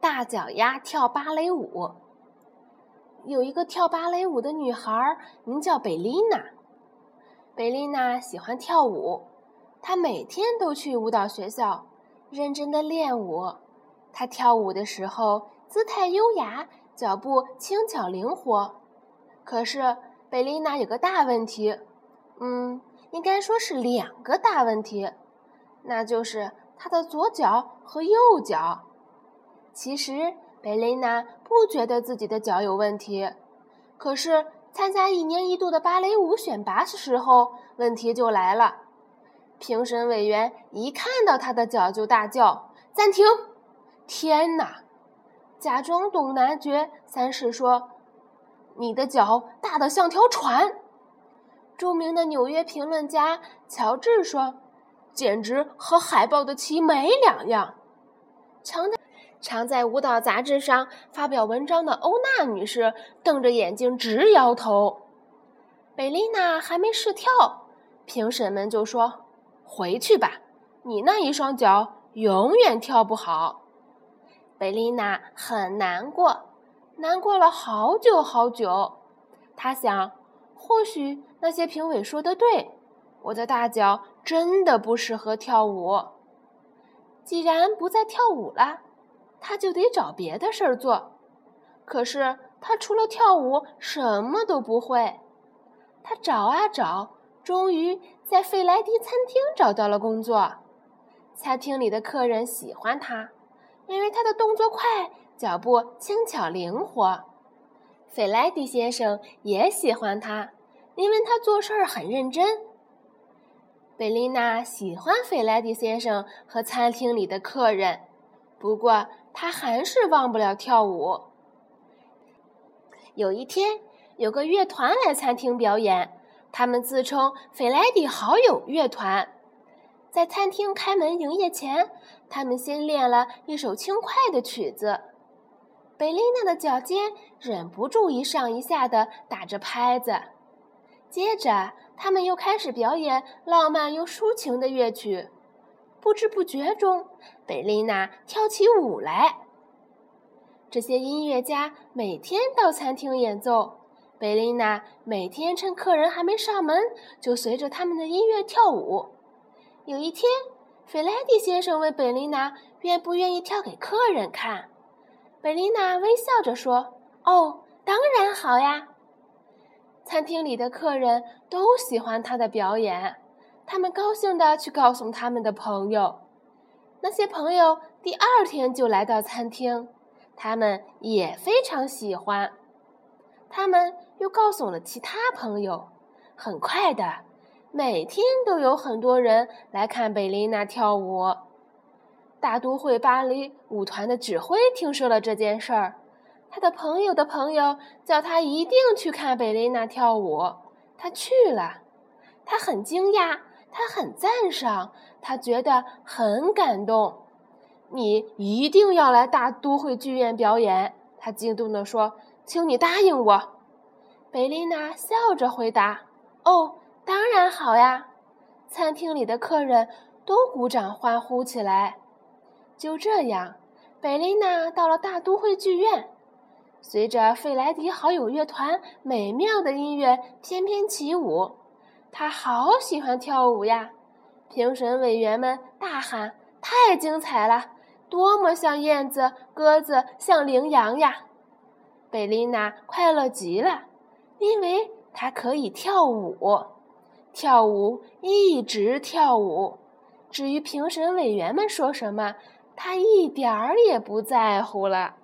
大脚丫跳芭蕾舞。有一个跳芭蕾舞的女孩，名叫贝丽娜。贝丽娜喜欢跳舞，她每天都去舞蹈学校，认真的练舞。她跳舞的时候姿态优雅，脚步轻巧灵活。可是贝丽娜有个大问题，嗯，应该说是两个大问题，那就是她的左脚和右脚。其实。贝琳娜不觉得自己的脚有问题，可是参加一年一度的芭蕾舞选拔的时候，问题就来了。评审委员一看到她的脚就大叫：“暂停！”天哪！假装懂男爵三世说：“你的脚大得像条船。”著名的纽约评论家乔治说：“简直和海豹的鳍没两样。”强调。常在舞蹈杂志上发表文章的欧娜女士瞪着眼睛直摇头。贝丽娜还没试跳，评审们就说：“回去吧，你那一双脚永远跳不好。”贝丽娜很难过，难过了好久好久。她想，或许那些评委说的对，我的大脚真的不适合跳舞。既然不再跳舞了。他就得找别的事儿做，可是他除了跳舞什么都不会。他找啊找，终于在费莱迪餐厅找到了工作。餐厅里的客人喜欢他，因为他的动作快，脚步轻巧灵活。费莱迪先生也喜欢他，因为他做事儿很认真。贝琳娜喜欢费莱迪先生和餐厅里的客人，不过。他还是忘不了跳舞。有一天，有个乐团来餐厅表演，他们自称“费莱迪好友乐团”。在餐厅开门营业前，他们先练了一首轻快的曲子。贝琳娜的脚尖忍不住一上一下的打着拍子。接着，他们又开始表演浪漫又抒情的乐曲。不知不觉中，贝丽娜跳起舞来。这些音乐家每天到餐厅演奏，贝丽娜每天趁客人还没上门，就随着他们的音乐跳舞。有一天，费莱迪先生问贝丽娜愿不愿意跳给客人看。贝丽娜微笑着说：“哦，当然好呀。”餐厅里的客人都喜欢她的表演。他们高兴地去告诉他们的朋友，那些朋友第二天就来到餐厅，他们也非常喜欢。他们又告诉了其他朋友，很快的，每天都有很多人来看贝琳娜跳舞。大都会芭蕾舞团的指挥听说了这件事儿，他的朋友的朋友叫他一定去看贝琳娜跳舞，他去了，他很惊讶。他很赞赏，他觉得很感动。你一定要来大都会剧院表演，他激动地说：“请你答应我。”贝琳娜笑着回答：“哦，当然好呀！”餐厅里的客人都鼓掌欢呼起来。就这样，贝琳娜到了大都会剧院，随着费莱迪好友乐团美妙的音乐翩翩起舞。他好喜欢跳舞呀！评审委员们大喊：“太精彩了！多么像燕子、鸽子，像羚羊呀！”贝琳娜快乐极了，因为她可以跳舞，跳舞一直跳舞。至于评审委员们说什么，她一点儿也不在乎了。